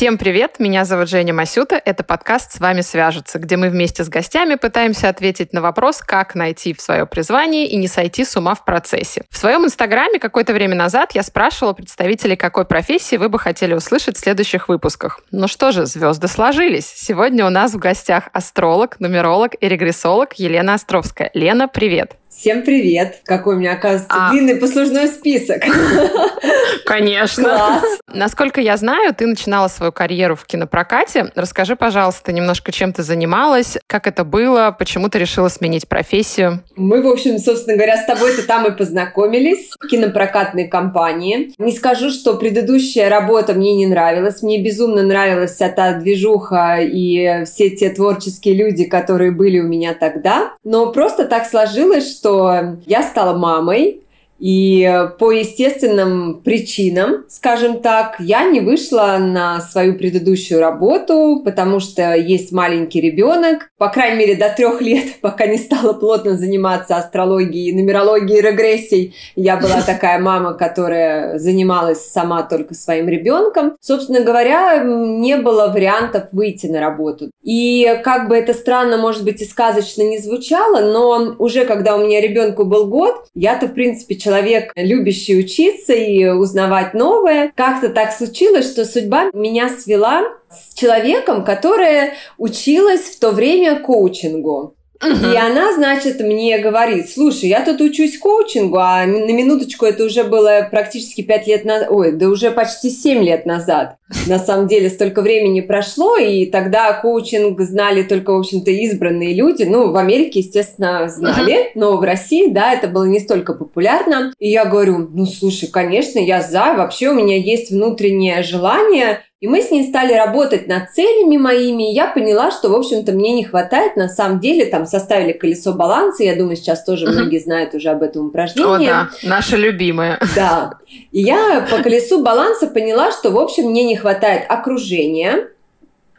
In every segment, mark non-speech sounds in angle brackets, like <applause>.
Всем привет, меня зовут Женя Масюта, это подкаст «С вами свяжется», где мы вместе с гостями пытаемся ответить на вопрос, как найти в свое призвание и не сойти с ума в процессе. В своем инстаграме какое-то время назад я спрашивала представителей, какой профессии вы бы хотели услышать в следующих выпусках. Ну что же, звезды сложились. Сегодня у нас в гостях астролог, нумеролог и регрессолог Елена Островская. Лена, привет! Всем привет! Какой у меня, оказывается, а... длинный послужной список. <laughs> Конечно. Класс. Насколько я знаю, ты начинала свою карьеру в кинопрокате. Расскажи, пожалуйста, немножко, чем ты занималась, как это было, почему ты решила сменить профессию? Мы, в общем, собственно говоря, с тобой-то там и познакомились в кинопрокатной компании. Не скажу, что предыдущая работа мне не нравилась. Мне безумно нравилась вся та движуха и все те творческие люди, которые были у меня тогда. Но просто так сложилось, что я стала мамой, и по естественным причинам, скажем так, я не вышла на свою предыдущую работу, потому что есть маленький ребенок, по крайней мере, до трех лет, <laughs> пока не стала плотно заниматься астрологией, нумерологией, регрессией. Я была <laughs> такая мама, которая занималась сама только своим ребенком. Собственно говоря, не было вариантов выйти на работу. И как бы это странно, может быть, и сказочно не звучало, но уже когда у меня ребенку был год, я-то, в принципе, человек человек, любящий учиться и узнавать новое. Как-то так случилось, что судьба меня свела с человеком, которая училась в то время коучингу. И она, значит, мне говорит, слушай, я тут учусь коучингу, а на минуточку это уже было практически пять лет назад, ой, да уже почти семь лет назад. На самом деле столько времени прошло, и тогда коучинг знали только, в общем-то, избранные люди. Ну, в Америке, естественно, знали, но в России, да, это было не столько популярно. И я говорю, ну, слушай, конечно, я за, вообще у меня есть внутреннее желание и мы с ней стали работать над целями моими, и я поняла, что, в общем-то, мне не хватает, на самом деле, там, составили колесо баланса, я думаю, сейчас тоже uh-huh. многие знают уже об этом упражнении. О, да, наше любимое. Да. И я по колесу баланса поняла, что, в общем, мне не хватает окружения,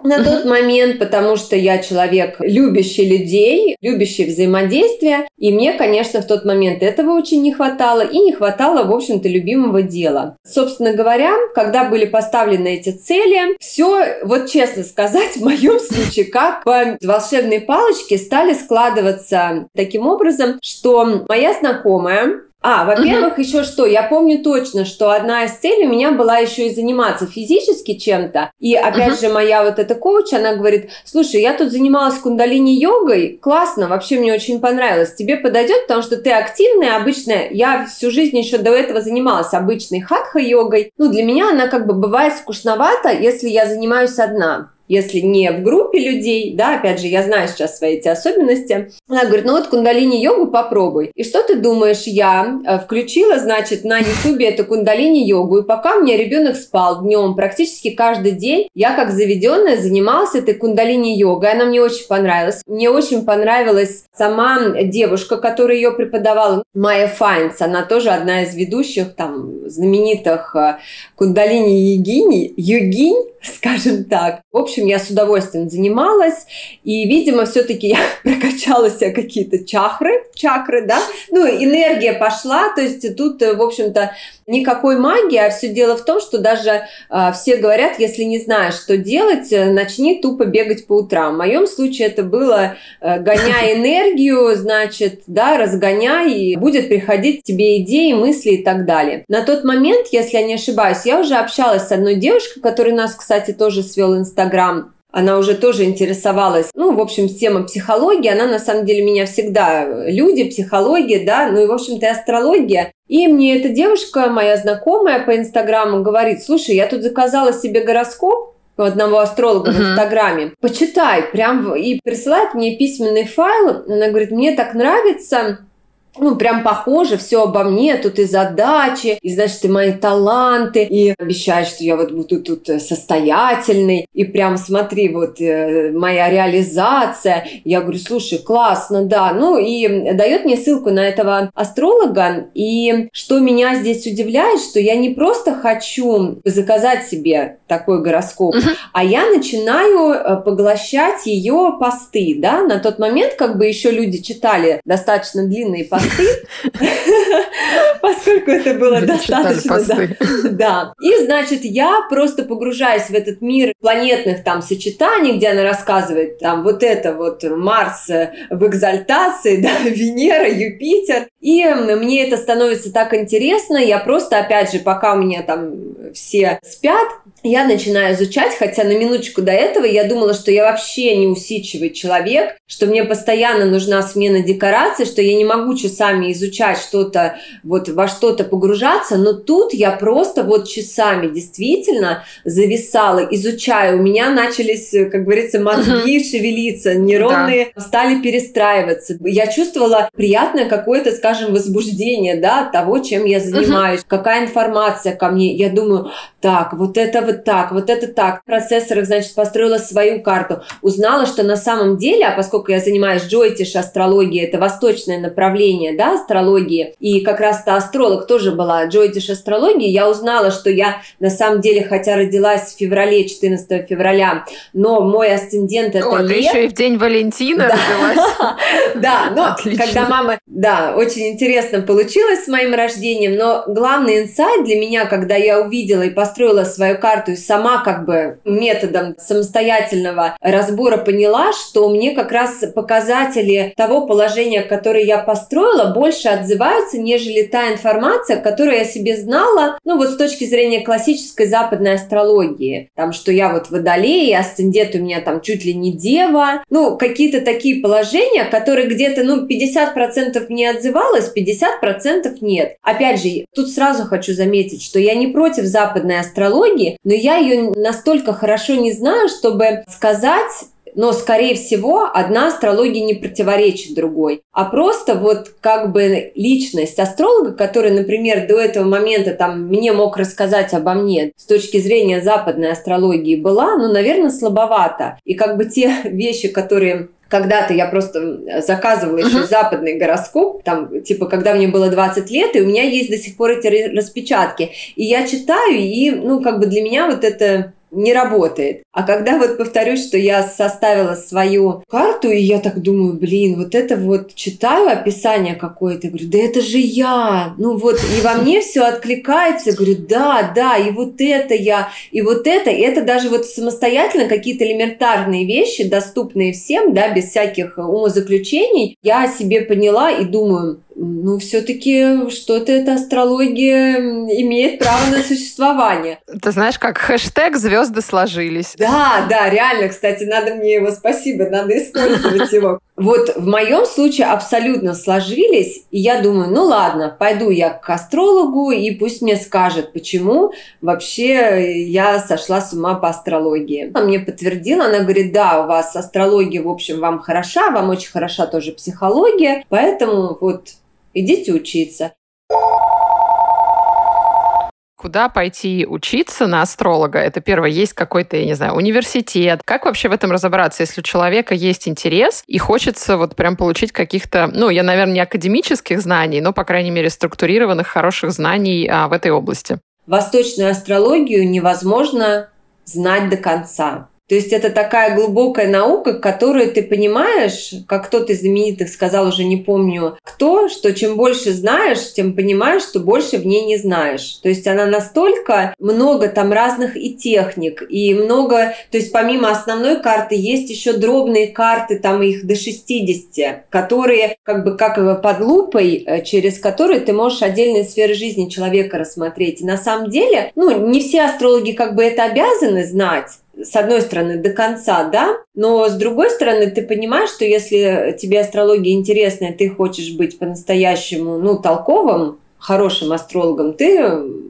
на тот момент, потому что я человек, любящий людей, любящий взаимодействие. И мне, конечно, в тот момент этого очень не хватало. И не хватало, в общем-то, любимого дела. Собственно говоря, когда были поставлены эти цели, все, вот честно сказать, в моем случае, как по волшебной палочке стали складываться таким образом, что моя знакомая, а, во-первых, угу. еще что, я помню точно, что одна из целей у меня была еще и заниматься физически чем-то. И опять угу. же, моя вот эта коуч, она говорит, слушай, я тут занималась кундалини-йогой, классно, вообще мне очень понравилось. Тебе подойдет, потому что ты активная, обычная. Я всю жизнь еще до этого занималась обычной хатха-йогой. Ну, для меня она как бы бывает скучновата, если я занимаюсь одна если не в группе людей, да, опять же, я знаю сейчас свои эти особенности. Она говорит, ну вот кундалини-йогу попробуй. И что ты думаешь, я э, включила, значит, на ютубе эту кундалини-йогу, и пока у меня ребенок спал днем, практически каждый день, я как заведенная занималась этой кундалини-йогой, она мне очень понравилась. Мне очень понравилась сама девушка, которая ее преподавала, Майя Файнс, она тоже одна из ведущих там знаменитых э, кундалини-йогинь, йогинь, скажем так. В общем, я с удовольствием занималась, и, видимо, все-таки я <laughs> прокачала себе какие-то чакры, чакры, да, ну, энергия пошла, то есть тут, в общем-то, никакой магии, а все дело в том, что даже э, все говорят, если не знаешь, что делать, э, начни тупо бегать по утрам. В моем случае это было э, гоняя <laughs> энергию, значит, да, разгоняй, и будет приходить тебе идеи, мысли и так далее. На тот момент, если я не ошибаюсь, я уже общалась с одной девушкой, которая нас, кстати, тоже свел Инстаграм она уже тоже интересовалась, ну, в общем, тема психологии, она на самом деле меня всегда, люди, психология, да, ну и, в общем-то, и астрология. И мне эта девушка, моя знакомая по Инстаграму, говорит, слушай, я тут заказала себе гороскоп, у одного астролога uh-huh. в Инстаграме. Почитай, прям и присылает мне письменный файл. Она говорит, мне так нравится, ну, прям похоже, все обо мне, тут и задачи, и, значит, и мои таланты, и обещает, что я вот буду тут э, состоятельный, и прям смотри, вот э, моя реализация. Я говорю, слушай, классно, да. Ну, и дает мне ссылку на этого астролога, и что меня здесь удивляет, что я не просто хочу заказать себе такой гороскоп, uh-huh. а я начинаю э, поглощать ее посты, да, на тот момент как бы еще люди читали достаточно длинные посты, посты, <laughs> поскольку это было достаточно. <laughs> Да. И, значит, я просто погружаюсь в этот мир планетных там сочетаний, где она рассказывает там вот это вот Марс в экзальтации, <laughs> да, Венера, Юпитер. И мне это становится так интересно, я просто, опять же, пока у меня там все спят, я начинаю изучать, хотя на минуточку до этого я думала, что я вообще не усидчивый человек, что мне постоянно нужна смена декораций, что я не могу часами изучать что-то, вот во что-то погружаться, но тут я просто вот часами действительно зависала, изучая. У меня начались, как говорится, мозги шевелиться, нейронные да. стали перестраиваться. Я чувствовала приятное какое-то, скажем, возбуждение, да, от того, чем я занимаюсь, uh-huh. какая информация ко мне. Я думаю, так, вот это вот так, вот это так. В процессорах, значит, построила свою карту. Узнала, что на самом деле, а поскольку я занимаюсь джойтиш астрологией, это восточное направление, да, астрологии, и как раз-то астролог тоже была джойтиш астрологии, я узнала, что я на самом деле, хотя родилась в феврале, 14 февраля, но мой асцендент это О, ты еще и в день Валентина родилась. <laughs> Да, но когда мама... Да, очень интересно получилось с моим рождением, но главный инсайт для меня, когда я увидела и построила свою карту и сама как бы методом самостоятельного разбора поняла, что мне как раз показатели того положения, которое я построила, больше отзываются, нежели та информация, которую я себе знала, ну вот с точки зрения классической западной астрологии. Там, что я вот водолей, асцендент у меня там чуть ли не дева. Ну, какие-то такие положения, которые где-то, ну, 50% не отзывалось, 50% нет. Опять же, тут сразу хочу заметить, что я не против западной астрологии, но я ее настолько хорошо не знаю, чтобы сказать, но, скорее всего, одна астрология не противоречит другой, а просто вот как бы личность астролога, который, например, до этого момента там мне мог рассказать обо мне с точки зрения западной астрологии была, ну, наверное, слабовато. И как бы те <laughs> вещи, которые когда-то я просто заказывала еще uh-huh. западный гороскоп, там, типа, когда мне было 20 лет, и у меня есть до сих пор эти распечатки. И я читаю, и, ну, как бы для меня вот это не работает. А когда вот повторюсь, что я составила свою карту, и я так думаю, блин, вот это вот читаю описание какое-то, говорю, да это же я. Ну вот, и во мне все откликается, говорю, да, да, и вот это я, и вот это, и это даже вот самостоятельно какие-то элементарные вещи, доступные всем, да, без всяких умозаключений, я себе поняла и думаю, ну, все-таки что-то эта астрология имеет право на существование. Ты знаешь, как хэштег звезды сложились. Да, да, реально, кстати, надо мне его, спасибо, надо использовать его. Вот в моем случае абсолютно сложились, и я думаю, ну ладно, пойду я к астрологу, и пусть мне скажет, почему вообще я сошла с ума по астрологии. Она мне подтвердила, она говорит, да, у вас астрология, в общем, вам хороша, вам очень хороша тоже психология, поэтому вот идите учиться. Куда пойти учиться на астролога? Это первое, есть какой-то, я не знаю, университет. Как вообще в этом разобраться, если у человека есть интерес и хочется вот прям получить каких-то, ну, я, наверное, не академических знаний, но, по крайней мере, структурированных, хороших знаний а, в этой области? Восточную астрологию невозможно знать до конца. То есть это такая глубокая наука, которую ты понимаешь, как кто-то из знаменитых сказал, уже не помню кто, что чем больше знаешь, тем понимаешь, что больше в ней не знаешь. То есть она настолько много там разных и техник, и много, то есть помимо основной карты есть еще дробные карты, там их до 60, которые как бы как под лупой, э, через которые ты можешь отдельные сферы жизни человека рассмотреть. И на самом деле, ну, не все астрологи как бы это обязаны знать, с одной стороны, до конца, да, но с другой стороны, ты понимаешь, что если тебе астрология интересна, и ты хочешь быть по-настоящему, ну, толковым, хорошим астрологом, ты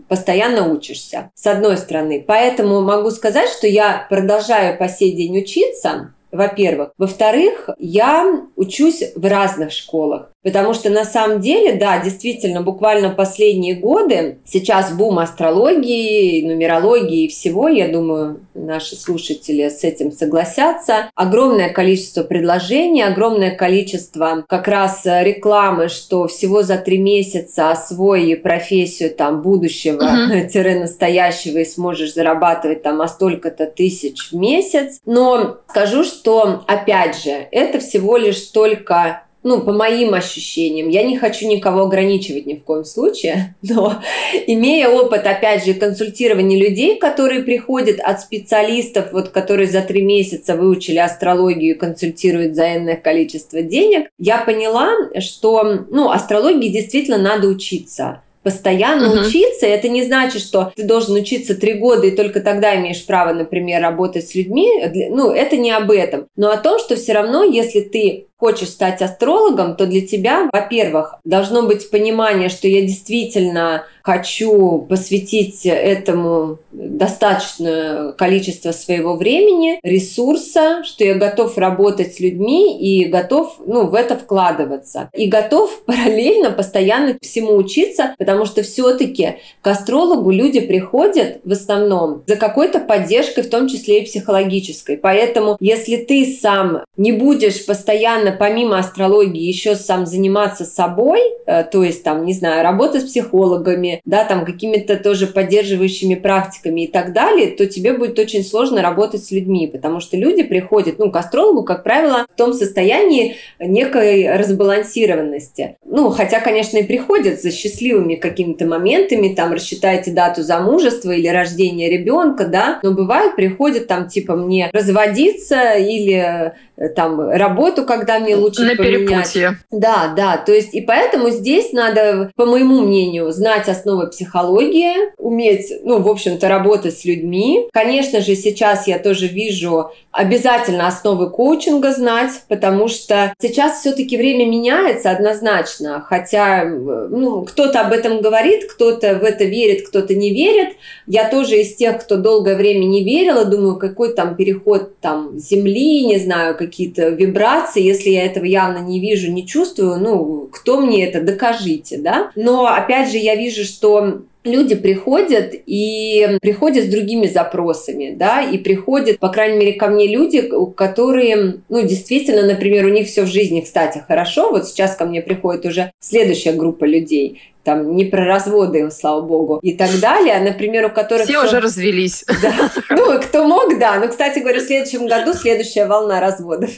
постоянно учишься, с одной стороны. Поэтому могу сказать, что я продолжаю по сей день учиться, во-первых. Во-вторых, я учусь в разных школах. Потому что на самом деле, да, действительно, буквально последние годы, сейчас бум астрологии, нумерологии и всего, я думаю, наши слушатели с этим согласятся. Огромное количество предложений, огромное количество как раз рекламы, что всего за три месяца освои профессию там будущего-настоящего <laughs> и сможешь зарабатывать там а столько-то тысяч в месяц. Но скажу, что, опять же, это всего лишь только ну, по моим ощущениям, я не хочу никого ограничивать ни в коем случае, <laughs> но имея опыт, опять же, консультирования людей, которые приходят от специалистов, вот, которые за три месяца выучили астрологию и консультируют за энное количество денег, я поняла, что, ну, астрологии действительно надо учиться. Постоянно uh-huh. учиться, это не значит, что ты должен учиться три года и только тогда имеешь право, например, работать с людьми. Ну, это не об этом. Но о том, что все равно, если ты хочешь стать астрологом, то для тебя, во-первых, должно быть понимание, что я действительно хочу посвятить этому достаточное количество своего времени, ресурса, что я готов работать с людьми и готов ну, в это вкладываться. И готов <laughs> параллельно постоянно всему учиться, потому что все-таки к астрологу люди приходят в основном за какой-то поддержкой, в том числе и психологической. Поэтому если ты сам не будешь постоянно нужно помимо астрологии еще сам заниматься собой, э, то есть там, не знаю, работа с психологами, да, там какими-то тоже поддерживающими практиками и так далее, то тебе будет очень сложно работать с людьми, потому что люди приходят, ну, к астрологу, как правило, в том состоянии некой разбалансированности. Ну, хотя, конечно, и приходят за счастливыми какими-то моментами, там, рассчитайте дату замужества или рождения ребенка, да, но бывает, приходят там, типа, мне разводиться или там работу, когда мне лучше На поменять. перепутье. Да, да, то есть и поэтому здесь надо, по моему мнению, знать основы психологии, уметь, ну, в общем-то, работать с людьми. Конечно же, сейчас я тоже вижу обязательно основы коучинга знать, потому что сейчас все-таки время меняется однозначно, хотя ну, кто-то об этом говорит, кто-то в это верит, кто-то не верит. Я тоже из тех, кто долгое время не верила, думаю, какой там переход там Земли, не знаю, какие-то вибрации, если я этого явно не вижу, не чувствую, ну, кто мне это, докажите, да? Но, опять же, я вижу, что люди приходят и приходят с другими запросами, да, и приходят, по крайней мере, ко мне люди, которые, ну, действительно, например, у них все в жизни, кстати, хорошо, вот сейчас ко мне приходит уже следующая группа людей, там не про разводы, слава богу, и так далее, например, у которых... Все, все... уже развелись. Да. Ну, кто мог, да. Но, кстати говоря, в следующем году следующая волна разводов.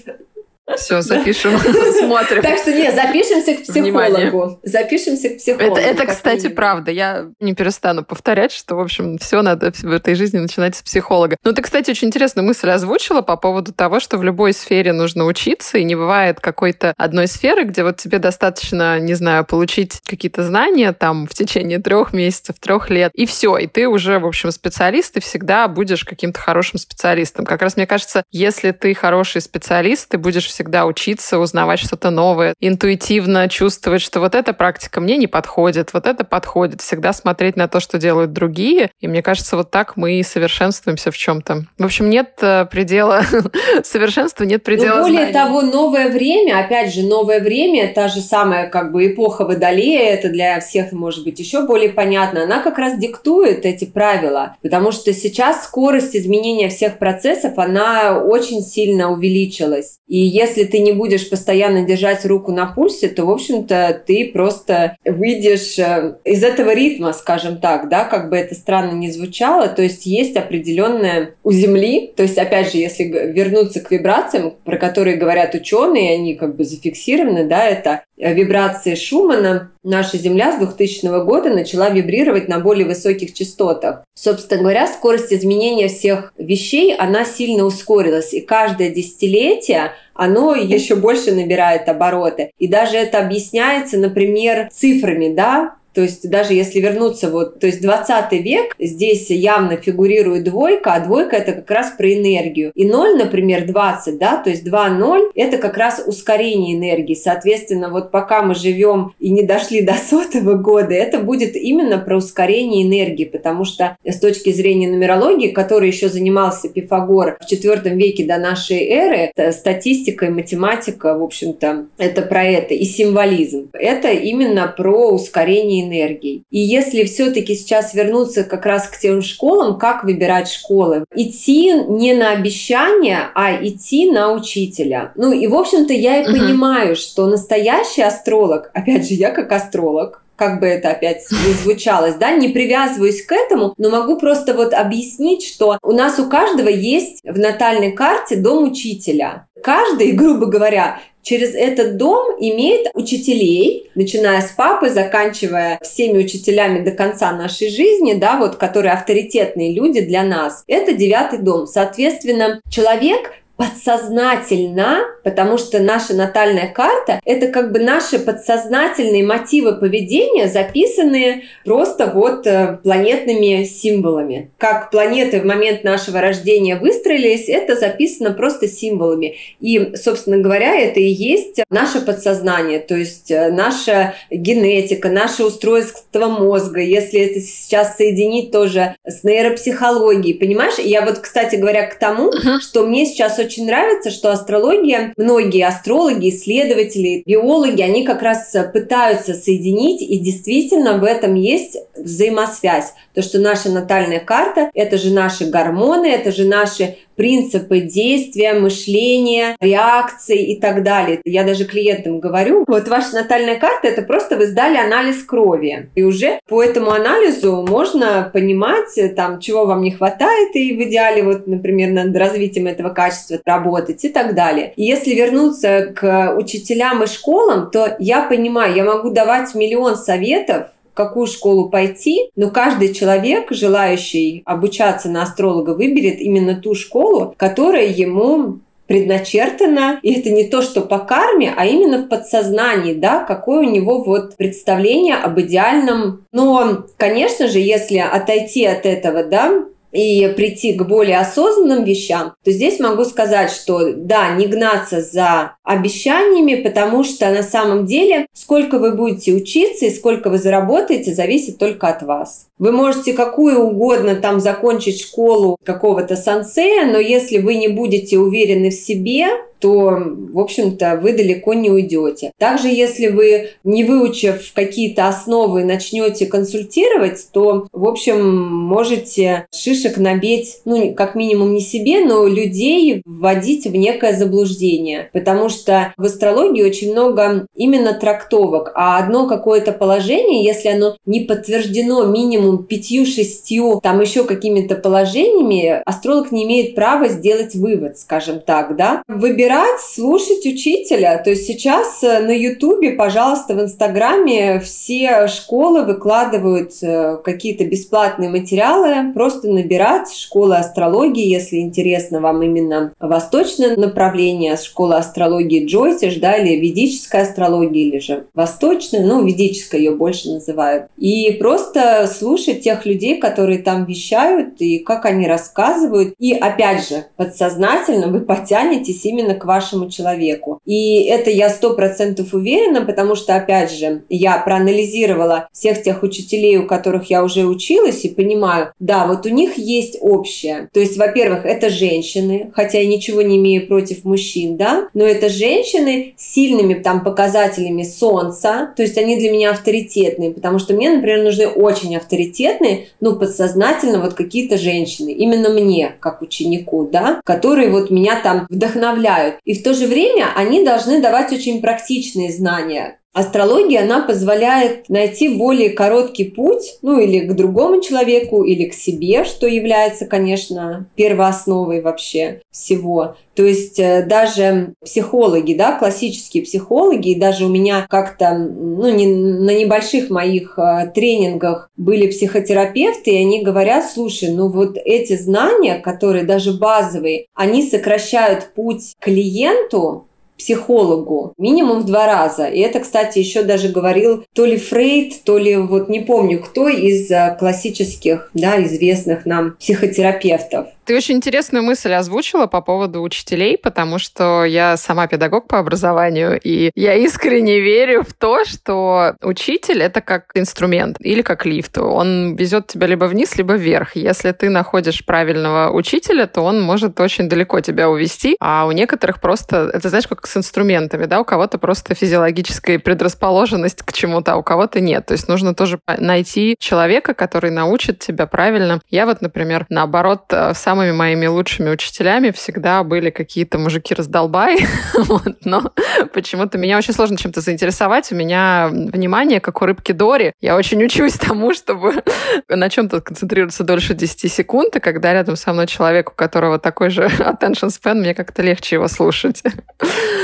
Все, запишем, смотрим. Так что не, запишемся к психологу. Запишемся к психологу. Это, это кстати, правда. Я не перестану повторять, что, в общем, все надо в этой жизни начинать с психолога. Ну, ты, кстати, очень интересную мысль озвучила по поводу того, что в любой сфере нужно учиться, и не бывает какой-то одной сферы, где вот тебе достаточно, не знаю, получить какие-то знания там в течение трех месяцев, трех лет, и все, и ты уже, в общем, специалист, и всегда будешь каким-то хорошим специалистом. Как раз мне кажется, если ты хороший специалист, ты будешь всегда учиться, узнавать что-то новое, интуитивно чувствовать, что вот эта практика мне не подходит, вот это подходит, всегда смотреть на то, что делают другие. И мне кажется, вот так мы и совершенствуемся в чем-то. В общем, нет э, предела <laughs> совершенства, нет предела Но более знаний. того, новое время, опять же, новое время, та же самая как бы эпоха Водолея, это для всех может быть еще более понятно, она как раз диктует эти правила, потому что сейчас скорость изменения всех процессов, она очень сильно увеличилась. И если ты не будешь постоянно держать руку на пульсе, то, в общем-то, ты просто выйдешь э, из этого ритма, скажем так, да, как бы это странно не звучало. То есть есть определенное у Земли, то есть, опять же, если вернуться к вибрациям, про которые говорят ученые, они как бы зафиксированы, да, это вибрации Шумана, наша Земля с 2000 года начала вибрировать на более высоких частотах. Собственно говоря, скорость изменения всех вещей, она сильно ускорилась. И каждое десятилетие оно еще больше набирает обороты. И даже это объясняется, например, цифрами, да, то есть даже если вернуться вот, то есть 20 век, здесь явно фигурирует двойка, а двойка это как раз про энергию. И 0, например, 20, да, то есть 2-0 это как раз ускорение энергии. Соответственно, вот пока мы живем и не дошли до сотого года, это будет именно про ускорение энергии, потому что с точки зрения нумерологии, которой еще занимался Пифагор в IV веке до нашей эры, статистика и математика, в общем-то, это про это, и символизм. Это именно про ускорение энергией. И если все-таки сейчас вернуться как раз к тем школам, как выбирать школы? Идти не на обещания, а идти на учителя. Ну и, в общем-то, я и угу. понимаю, что настоящий астролог, опять же, я как астролог, как бы это опять не звучалось, да, не привязываюсь к этому, но могу просто вот объяснить, что у нас у каждого есть в натальной карте дом учителя. Каждый, <laughs> грубо говоря, через этот дом имеет учителей, начиная с папы, заканчивая всеми учителями до конца нашей жизни, да, вот, которые авторитетные люди для нас. Это девятый дом. Соответственно, человек подсознательно, потому что наша натальная карта — это как бы наши подсознательные мотивы поведения, записанные просто вот э, планетными символами. Как планеты в момент нашего рождения выстроились, это записано просто символами. И, собственно говоря, это и есть наше подсознание, то есть э, наша генетика, наше устройство мозга, если это сейчас соединить тоже с нейропсихологией, понимаешь? Я вот, кстати говоря, к тому, uh-huh. что мне сейчас очень нравится, что астрология, многие астрологи, исследователи, биологи, они как раз пытаются соединить, и действительно в этом есть взаимосвязь. То, что наша натальная карта – это же наши гормоны, это же наши принципы действия, мышления, реакции и так далее. Я даже клиентам говорю, вот ваша натальная карта – это просто вы сдали анализ крови. И уже по этому анализу можно понимать, там, чего вам не хватает, и в идеале, вот, например, над развитием этого качества работать и так далее. И если вернуться к учителям и школам, то я понимаю, я могу давать миллион советов, какую школу пойти, но каждый человек, желающий обучаться на астролога, выберет именно ту школу, которая ему предначертано, и это не то, что по карме, а именно в подсознании, да, какое у него вот представление об идеальном. Но, конечно же, если отойти от этого, да, и прийти к более осознанным вещам, то здесь могу сказать, что да, не гнаться за обещаниями, потому что на самом деле сколько вы будете учиться и сколько вы заработаете, зависит только от вас. Вы можете какую угодно там закончить школу какого-то сансея, но если вы не будете уверены в себе, то, в общем-то, вы далеко не уйдете. Также, если вы, не выучив какие-то основы, начнете консультировать, то, в общем, можете шишек набить, ну, как минимум не себе, но людей вводить в некое заблуждение. Потому что в астрологии очень много именно трактовок, а одно какое-то положение, если оно не подтверждено минимум пятью-шестью, там еще какими-то положениями, астролог не имеет права сделать вывод, скажем так, да. Выбирать выбирать, слушать учителя. То есть сейчас э, на Ютубе, пожалуйста, в Инстаграме все школы выкладывают э, какие-то бесплатные материалы. Просто набирать школы астрологии, если интересно вам именно восточное направление, школа астрологии Джойсиш, да, или ведическая астрология, или же восточная, ну, ведическая ее больше называют. И просто слушать тех людей, которые там вещают, и как они рассказывают. И опять же, подсознательно вы потянетесь именно к к вашему человеку. И это я сто процентов уверена, потому что, опять же, я проанализировала всех тех учителей, у которых я уже училась, и понимаю, да, вот у них есть общее. То есть, во-первых, это женщины, хотя я ничего не имею против мужчин, да, но это женщины с сильными там показателями солнца, то есть они для меня авторитетные, потому что мне, например, нужны очень авторитетные, ну, подсознательно вот какие-то женщины, именно мне, как ученику, да, которые вот меня там вдохновляют и в то же время они должны давать очень практичные знания. Астрология, она позволяет найти более короткий путь, ну или к другому человеку, или к себе, что является, конечно, первоосновой вообще всего. То есть э, даже психологи, да, классические психологи, даже у меня как-то, ну, не, на небольших моих э, тренингах были психотерапевты, и они говорят, слушай, ну вот эти знания, которые даже базовые, они сокращают путь клиенту психологу минимум в два раза. И это, кстати, еще даже говорил то ли Фрейд, то ли вот не помню кто из э, классических, да, известных нам психотерапевтов. Ты очень интересную мысль озвучила по поводу учителей, потому что я сама педагог по образованию, и я искренне верю в то, что учитель — это как инструмент или как лифт. Он везет тебя либо вниз, либо вверх. Если ты находишь правильного учителя, то он может очень далеко тебя увести, а у некоторых просто, это знаешь, как с инструментами, да, у кого-то просто физиологическая предрасположенность к чему-то, а у кого-то нет. То есть нужно тоже найти человека, который научит тебя правильно. Я вот, например, наоборот, в самом самыми моими лучшими учителями всегда были какие-то мужики-раздолбай, <laughs> вот, но почему-то меня очень сложно чем-то заинтересовать. У меня внимание, как у рыбки Дори. Я очень учусь тому, чтобы <laughs> на чем-то концентрироваться дольше 10 секунд, и когда рядом со мной человек, у которого такой же <laughs> attention span, мне как-то легче его слушать.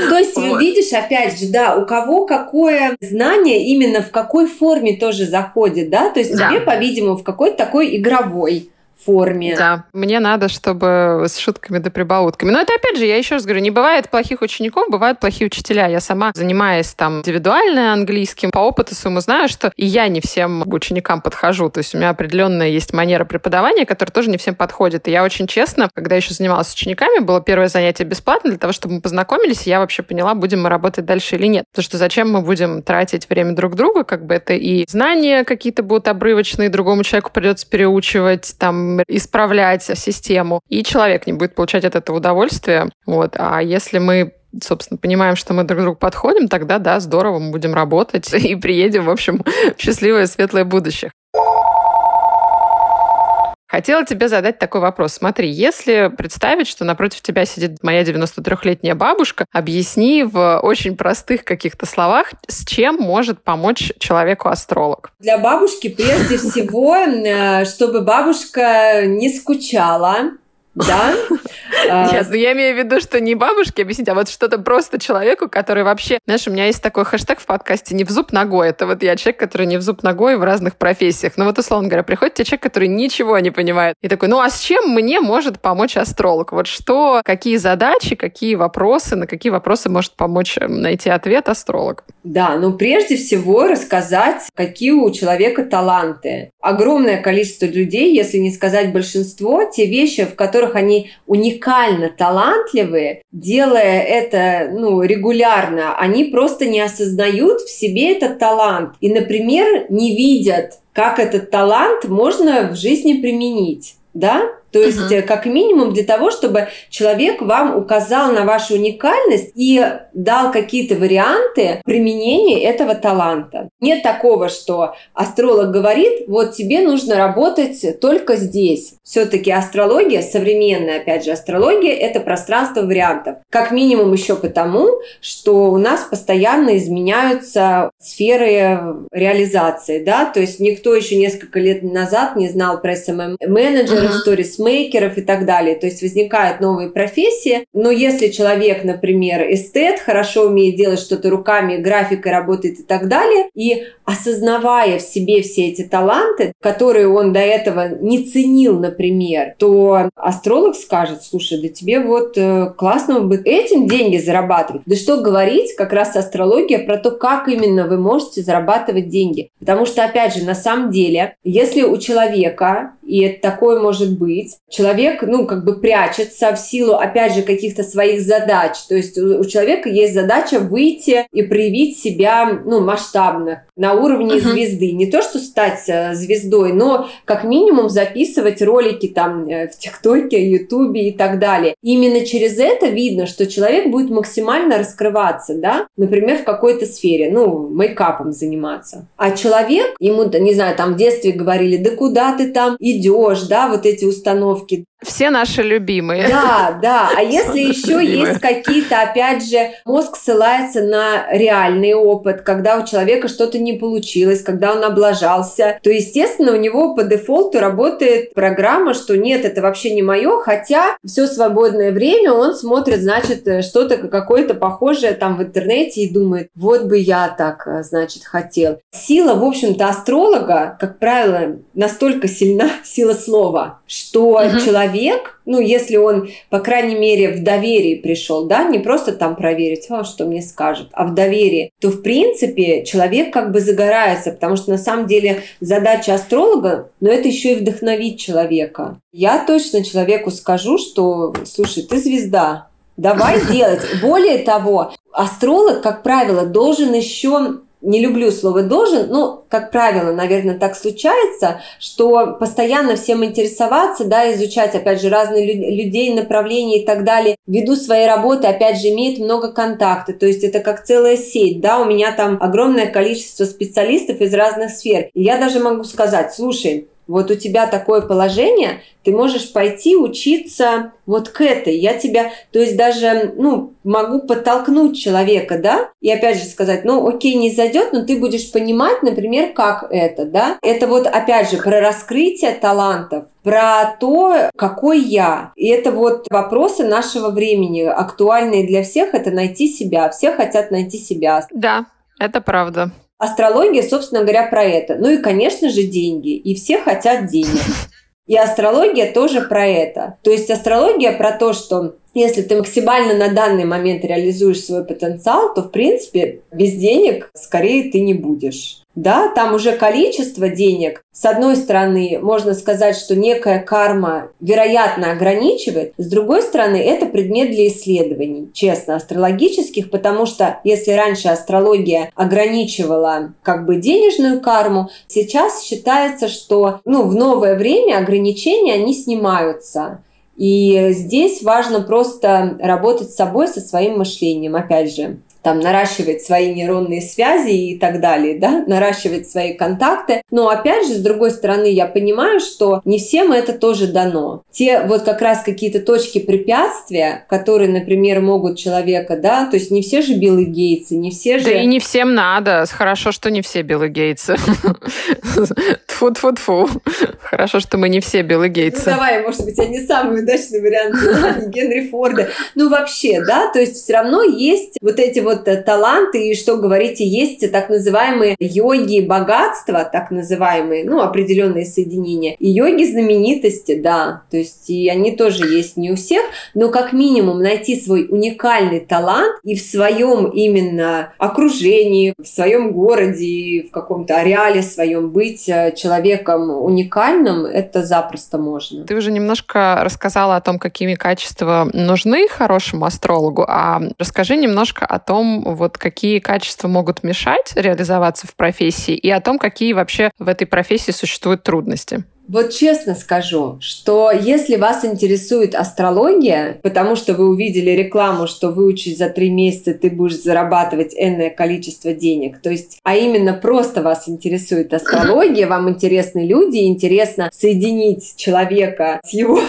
То есть, вот. видишь, опять же, да, у кого какое знание именно в какой форме тоже заходит, да? То есть да. тебе, по-видимому, в какой-то такой игровой форме. Да, мне надо, чтобы с шутками да прибаутками. Но это, опять же, я еще раз говорю, не бывает плохих учеников, бывают плохие учителя. Я сама, занимаясь там индивидуально английским, по опыту своему знаю, что и я не всем ученикам подхожу. То есть у меня определенная есть манера преподавания, которая тоже не всем подходит. И я очень честно, когда еще занималась с учениками, было первое занятие бесплатно для того, чтобы мы познакомились, и я вообще поняла, будем мы работать дальше или нет. Потому что зачем мы будем тратить время друг друга, как бы это и знания какие-то будут обрывочные, другому человеку придется переучивать, там исправлять систему, и человек не будет получать от этого удовольствия. Вот. А если мы собственно, понимаем, что мы друг другу подходим, тогда, да, здорово, мы будем работать <laughs> и приедем, в общем, в счастливое, светлое будущее. Хотела тебе задать такой вопрос. Смотри, если представить, что напротив тебя сидит моя 93-летняя бабушка, объясни в очень простых каких-то словах, с чем может помочь человеку астролог. Для бабушки прежде всего, э, чтобы бабушка не скучала, да? <laughs> Нет, ну я имею в виду, что не бабушке объяснить, а вот что-то просто человеку, который вообще... Знаешь, у меня есть такой хэштег в подкасте «не в зуб ногой». Это вот я человек, который не в зуб ногой в разных профессиях. Ну вот, условно говоря, приходит тебе человек, который ничего не понимает. И такой, ну а с чем мне может помочь астролог? Вот что, какие задачи, какие вопросы, на какие вопросы может помочь эм, найти ответ астролог? Да, ну прежде всего рассказать, какие у человека таланты. Огромное количество людей, если не сказать большинство, те вещи, в которых которых они уникально талантливые, делая это ну, регулярно, они просто не осознают в себе этот талант и, например, не видят, как этот талант можно в жизни применить. Да? То есть, uh-huh. как минимум для того, чтобы человек вам указал на вашу уникальность и дал какие-то варианты применения этого таланта. Нет такого, что астролог говорит, вот тебе нужно работать только здесь. Все-таки астрология, современная, опять же, астрология, это пространство вариантов. Как минимум еще потому, что у нас постоянно изменяются сферы реализации, да, то есть никто еще несколько лет назад не знал про SMM-менеджеров, uh-huh. сторис мейкеров и так далее. То есть возникают новые профессии. Но если человек, например, эстет, хорошо умеет делать что-то руками, графикой работает и так далее, и осознавая в себе все эти таланты, которые он до этого не ценил, например, то астролог скажет, слушай, да тебе вот э, классно бы этим деньги зарабатывать. Да что говорить, как раз астрология про то, как именно вы можете зарабатывать деньги. Потому что, опять же, на самом деле, если у человека, и это такое может быть, человек, ну, как бы прячется в силу, опять же, каких-то своих задач. То есть у, у человека есть задача выйти и проявить себя, ну, масштабно, на уровне uh-huh. звезды. Не то, что стать э, звездой, но как минимум записывать ролики там э, в ТикТоке, Ютубе и так далее. именно через это видно, что человек будет максимально раскрываться, да, например, в какой-то сфере, ну, мейкапом заниматься. А человек, ему, не знаю, там в детстве говорили, да куда ты там идешь, да, вот эти установки, все наши любимые. Да, да. А если еще есть какие-то, опять же, мозг ссылается на реальный опыт, когда у человека что-то не получилось, когда он облажался, то, естественно, у него по дефолту работает программа, что нет, это вообще не мое, хотя все свободное время он смотрит, значит, что-то какое-то похожее там в интернете и думает, вот бы я так, значит, хотел. Сила, в общем-то, астролога, как правило, настолько сильна, <laughs> сила слова, что человек человек, ну, если он, по крайней мере, в доверии пришел, да, не просто там проверить, о, что мне скажет, а в доверии, то, в принципе, человек как бы загорается, потому что на самом деле задача астролога, но это еще и вдохновить человека. Я точно человеку скажу, что, слушай, ты звезда, давай делать. <laughs> Более того, астролог, как правило, должен еще не люблю слово «должен», но, как правило, наверное, так случается, что постоянно всем интересоваться, да, изучать, опять же, разные людей, направления и так далее, ввиду своей работы, опять же, имеет много контактов, то есть это как целая сеть, да, у меня там огромное количество специалистов из разных сфер. И я даже могу сказать, слушай, вот у тебя такое положение, ты можешь пойти учиться вот к этой. Я тебя, то есть даже, ну, могу подтолкнуть человека, да, и опять же сказать, ну, окей, не зайдет, но ты будешь понимать, например, как это, да. Это вот, опять же, про раскрытие талантов, про то, какой я. И это вот вопросы нашего времени, актуальные для всех, это найти себя. Все хотят найти себя. Да, это правда. Астрология, собственно говоря, про это. Ну и, конечно же, деньги. И все хотят денег. И астрология тоже про это. То есть астрология про то, что если ты максимально на данный момент реализуешь свой потенциал, то, в принципе, без денег скорее ты не будешь. Да, там уже количество денег, с одной стороны, можно сказать, что некая карма, вероятно, ограничивает, с другой стороны, это предмет для исследований, честно, астрологических, потому что если раньше астрология ограничивала как бы денежную карму, сейчас считается, что ну, в новое время ограничения, они снимаются. И здесь важно просто работать с собой, со своим мышлением, опять же там наращивать свои нейронные связи и так далее, да, наращивать свои контакты. Но опять же, с другой стороны, я понимаю, что не всем это тоже дано. Те вот как раз какие-то точки препятствия, которые, например, могут человека, да, то есть не все же Билл Гейтсы, не все же... Да и не всем надо. Хорошо, что не все Билл Гейтсы. тфу тфу тфу Хорошо, что мы не все Билл Гейтсы. Ну, давай, может быть, я не самый удачный вариант, Генри Форда. Ну, вообще, да, то есть все равно есть вот эти вот вот э, таланты, и что говорите, есть так называемые йоги богатства, так называемые, ну, определенные соединения, и йоги знаменитости, да, то есть и они тоже есть не у всех, но как минимум найти свой уникальный талант и в своем именно окружении, в своем городе, в каком-то ареале своем быть э, человеком уникальным, это запросто можно. Ты уже немножко рассказала о том, какими качества нужны хорошему астрологу, а расскажи немножко о том, том, вот какие качества могут мешать реализоваться в профессии и о том, какие вообще в этой профессии существуют трудности. Вот честно скажу, что если вас интересует астрология, потому что вы увидели рекламу, что выучить за три месяца ты будешь зарабатывать энное количество денег, то есть, а именно просто вас интересует астрология, вам интересны люди, интересно соединить человека с его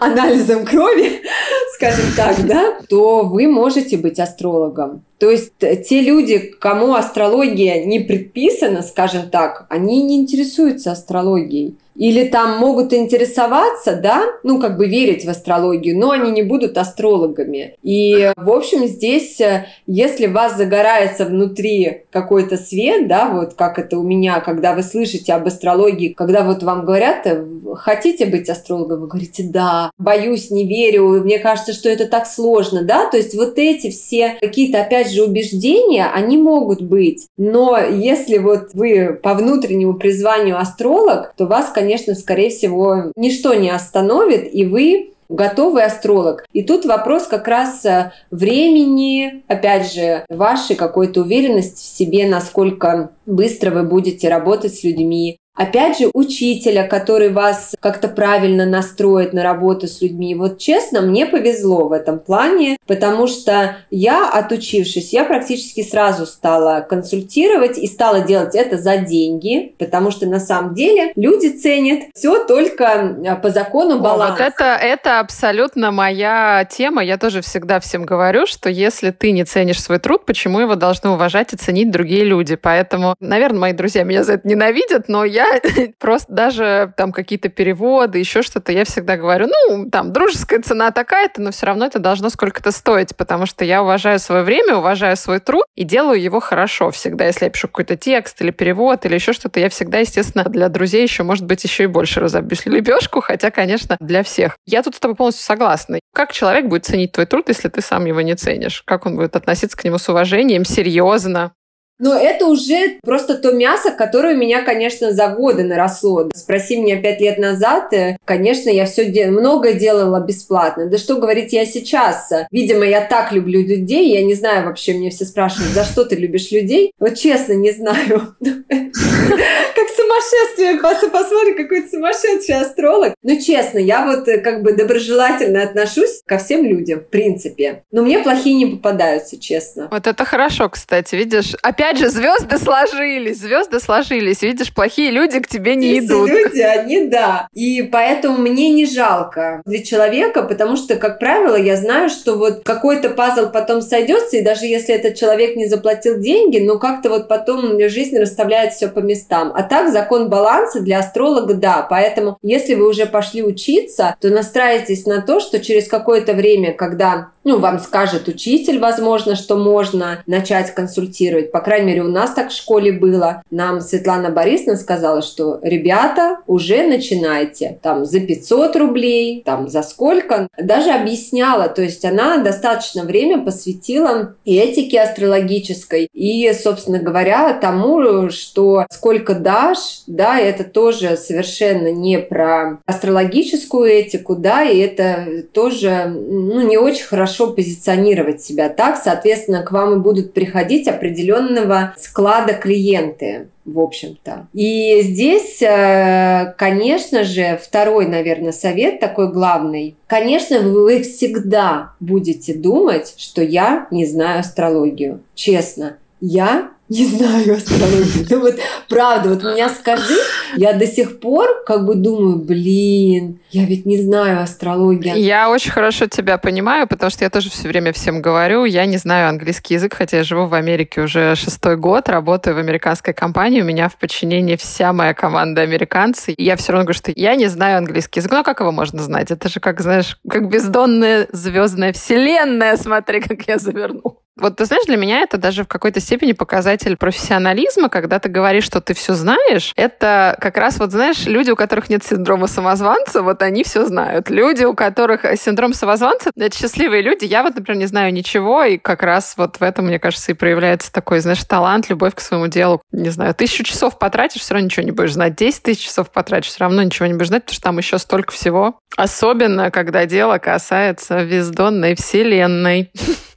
анализом крови, <laughs> скажем так, да, то вы можете быть астрологом. То есть те люди, кому астрология не предписана, скажем так, они не интересуются астрологией или там могут интересоваться, да, ну, как бы верить в астрологию, но они не будут астрологами. И, в общем, здесь, э, если вас загорается внутри какой-то свет, да, вот как это у меня, когда вы слышите об астрологии, когда вот вам говорят, э, хотите быть астрологом, вы говорите, да, боюсь, не верю, мне кажется, что это так сложно, да, то есть вот эти все какие-то, опять же, убеждения, они могут быть, но если вот вы по внутреннему призванию астролог, то вас, конечно, конечно, скорее всего, ничто не остановит, и вы готовый астролог. И тут вопрос как раз э, времени, опять же, вашей какой-то уверенности в себе, насколько быстро вы будете работать с людьми, Опять же, учителя, который вас как-то правильно настроит на работу с людьми. Вот честно, мне повезло в этом плане, потому что я, отучившись, я практически сразу стала консультировать и стала делать это за деньги, потому что на самом деле люди ценят все только а, по закону баланса. вот это, это абсолютно моя тема. Я тоже всегда всем говорю, что если ты не ценишь свой труд, почему его должны уважать и ценить другие люди? Поэтому, наверное, мои друзья меня за это ненавидят, но я <laughs> просто даже там какие-то переводы, еще что-то, я всегда говорю, ну, там, дружеская цена такая-то, но все равно это должно сколько-то стоить, потому что я уважаю свое время, уважаю свой труд и делаю его хорошо всегда. Если я пишу какой-то текст или перевод или еще что-то, я всегда, естественно, для друзей еще, может быть, еще и больше разобью <laughs> лебешку, хотя, конечно, для всех. Я тут с тобой полностью согласна. Как человек будет ценить твой труд, если ты сам его не ценишь? Как он будет относиться к нему с уважением, серьезно? Но это уже просто то мясо, которое у меня, конечно, за годы наросло. Спроси меня пять лет назад, э, конечно, я все дел... многое делала бесплатно. Да что говорить я сейчас? Видимо, я так люблю людей, я не знаю вообще, мне все спрашивают, за что ты любишь людей? Вот честно, не знаю. <laughs> Как сумасшествие, посмотри, какой то сумасшедший астролог. Ну, честно, я вот э, как бы доброжелательно отношусь ко всем людям, в принципе. Но мне плохие не попадаются, честно. Вот это хорошо, кстати, видишь. Опять опять же, звезды сложились, звезды сложились. Видишь, плохие люди к тебе не Эти идут. люди, они да. И поэтому мне не жалко для человека, потому что, как правило, я знаю, что вот какой-то пазл потом сойдется, и даже если этот человек не заплатил деньги, но как-то вот потом жизнь расставляет все по местам. А так закон баланса для астролога, да. Поэтому, если вы уже пошли учиться, то настраивайтесь на то, что через какое-то время, когда ну, вам скажет учитель, возможно, что можно начать консультировать. По крайней мере, у нас так в школе было. Нам Светлана Борисовна сказала, что ребята, уже начинайте. Там за 500 рублей, там за сколько. Даже объясняла, то есть она достаточно время посвятила и этике астрологической, и, собственно говоря, тому, что сколько дашь, да, это тоже совершенно не про астрологическую этику, да, и это тоже ну, не очень хорошо позиционировать себя так, соответственно, к вам и будут приходить определенного склада клиенты в общем-то. И здесь, э, конечно же, второй, наверное, совет такой главный. Конечно, вы всегда будете думать, что я не знаю астрологию. Честно, я не знаю астрологию. Ну вот, правда, вот меня скажи, я до сих пор как бы думаю, блин, я ведь не знаю астрологию. Я очень хорошо тебя понимаю, потому что я тоже все время всем говорю, я не знаю английский язык, хотя я живу в Америке уже шестой год, работаю в американской компании, у меня в подчинении вся моя команда американцы, и я все равно говорю, что я не знаю английский язык. Ну, а как его можно знать? Это же как, знаешь, как бездонная звездная вселенная, смотри, как я завернул. Вот ты знаешь, для меня это даже в какой-то степени показатель профессионализма, когда ты говоришь, что ты все знаешь. Это как раз вот, знаешь, люди, у которых нет синдрома самозванца, вот они все знают. Люди, у которых синдром самозванца, это счастливые люди. Я вот, например, не знаю ничего, и как раз вот в этом, мне кажется, и проявляется такой, знаешь, талант, любовь к своему делу. Не знаю, тысячу часов потратишь, все равно ничего не будешь знать. Десять тысяч часов потратишь, все равно ничего не будешь знать, потому что там еще столько всего. Особенно, когда дело касается бездонной вселенной. <laughs>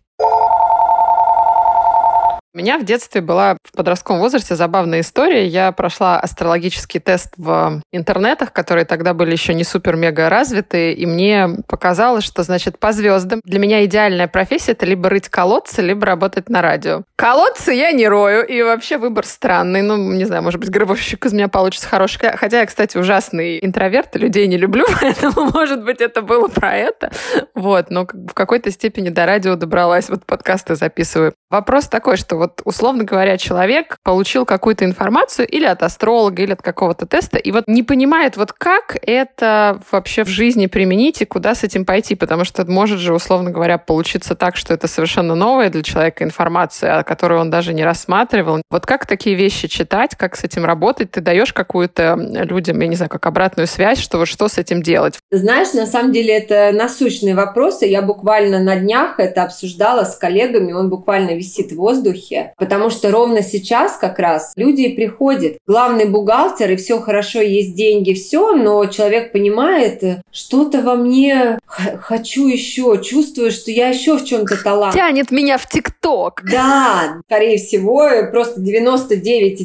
У меня в детстве была в подростковом возрасте забавная история. Я прошла астрологический тест в интернетах, которые тогда были еще не супер-мега развиты, и мне показалось, что, значит, по звездам для меня идеальная профессия — это либо рыть колодцы, либо работать на радио. Колодцы я не рою, и вообще выбор странный. Ну, не знаю, может быть, гробовщик из меня получится хороший. Хотя я, кстати, ужасный интроверт, людей не люблю, <laughs> поэтому, может быть, это было про это. Вот, но в какой-то степени до радио добралась, вот подкасты записываю. Вопрос такой, что вот вот, условно говоря, человек получил какую-то информацию или от астролога, или от какого-то теста, и вот не понимает, вот как это вообще в жизни применить и куда с этим пойти, потому что может же, условно говоря, получиться так, что это совершенно новая для человека информация, которую он даже не рассматривал. Вот как такие вещи читать, как с этим работать? Ты даешь какую-то людям, я не знаю, как обратную связь, что вот что с этим делать? Знаешь, на самом деле это насущные вопросы. Я буквально на днях это обсуждала с коллегами, он буквально висит в воздухе. Потому что ровно сейчас как раз люди приходят. Главный бухгалтер, и все хорошо, есть деньги, все, но человек понимает, что-то во мне хочу еще, чувствую, что я еще в чем-то талант. Тянет меня в ТикТок. Да, скорее всего, просто 99,99%,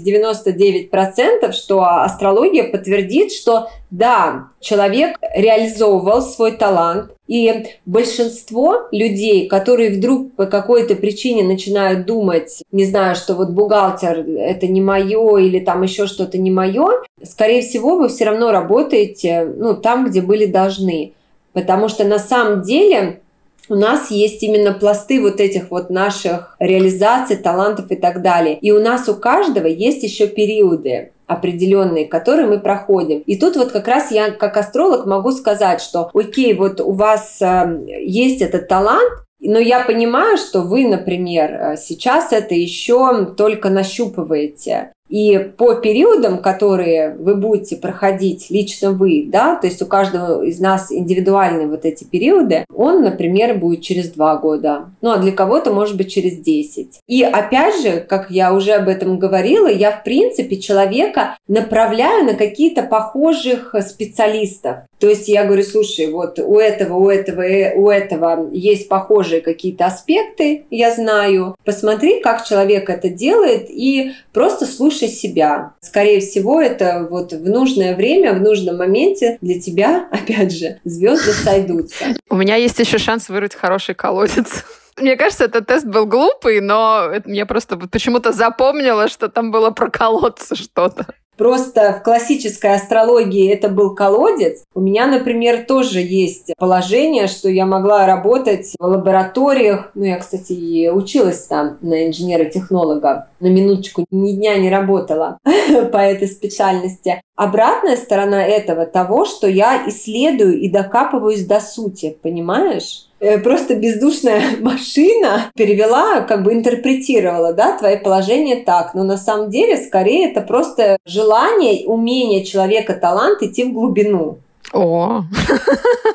,99%, что астрология подтвердит, что да, человек реализовывал свой талант, и большинство людей, которые вдруг по какой-то причине начинают думать, не знаю, что вот бухгалтер это не мое или там еще что-то не мое, скорее всего, вы все равно работаете ну, там, где были должны. Потому что на самом деле у нас есть именно пласты вот этих вот наших реализаций, талантов и так далее. И у нас у каждого есть еще периоды определенные, которые мы проходим. И тут вот как раз я как астролог могу сказать, что окей, вот у вас э, есть этот талант, но я понимаю, что вы, например, э, сейчас это еще только нащупываете. И по периодам, которые вы будете проходить, лично вы, да, то есть у каждого из нас индивидуальные вот эти периоды, он, например, будет через два года, ну а для кого-то может быть через 10. И опять же, как я уже об этом говорила, я в принципе человека направляю на какие-то похожих специалистов. То есть я говорю, слушай, вот у этого, у этого, э, у этого есть похожие какие-то аспекты, я знаю. Посмотри, как человек это делает, и просто слушай себя. Скорее всего, это вот в нужное время, в нужном моменте для тебя, <laughs> опять же, звезды сойдутся. У меня есть еще шанс вырыть хороший колодец. <laughs> Мне кажется, этот тест был глупый, но мне просто почему-то запомнила, что там было про колодцы что-то. Просто в классической астрологии это был колодец. У меня, например, тоже есть положение, что я могла работать в лабораториях. Ну, я, кстати, и училась там на инженера-технолога. На минуточку ни дня не работала <laughs> по этой специальности. Обратная сторона этого того, что я исследую и докапываюсь до сути, понимаешь? Э, просто бездушная <laughs> машина перевела, как бы интерпретировала, да, твое положение так. Но на самом деле, скорее, это просто желание, умение человека, талант идти в глубину. О.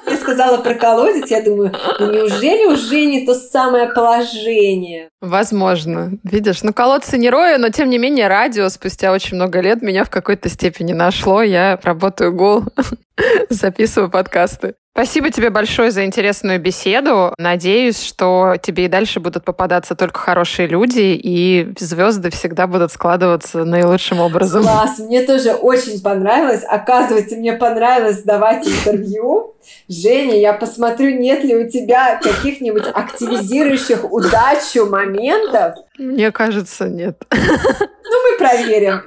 Я сказала про колодец, я думаю, ну неужели уже не то самое положение? Возможно. Видишь, ну колодцы не рою, но тем не менее радио спустя очень много лет меня в какой-то степени нашло. Я работаю гол, <laughs> записываю подкасты. Спасибо тебе большое за интересную беседу. Надеюсь, что тебе и дальше будут попадаться только хорошие люди, и звезды всегда будут складываться наилучшим образом. Класс, мне тоже очень понравилось. Оказывается, мне понравилось давать интервью. Женя, я посмотрю, нет ли у тебя каких-нибудь активизирующих удачу моментов. Мне кажется, нет. Ну, мы проверим.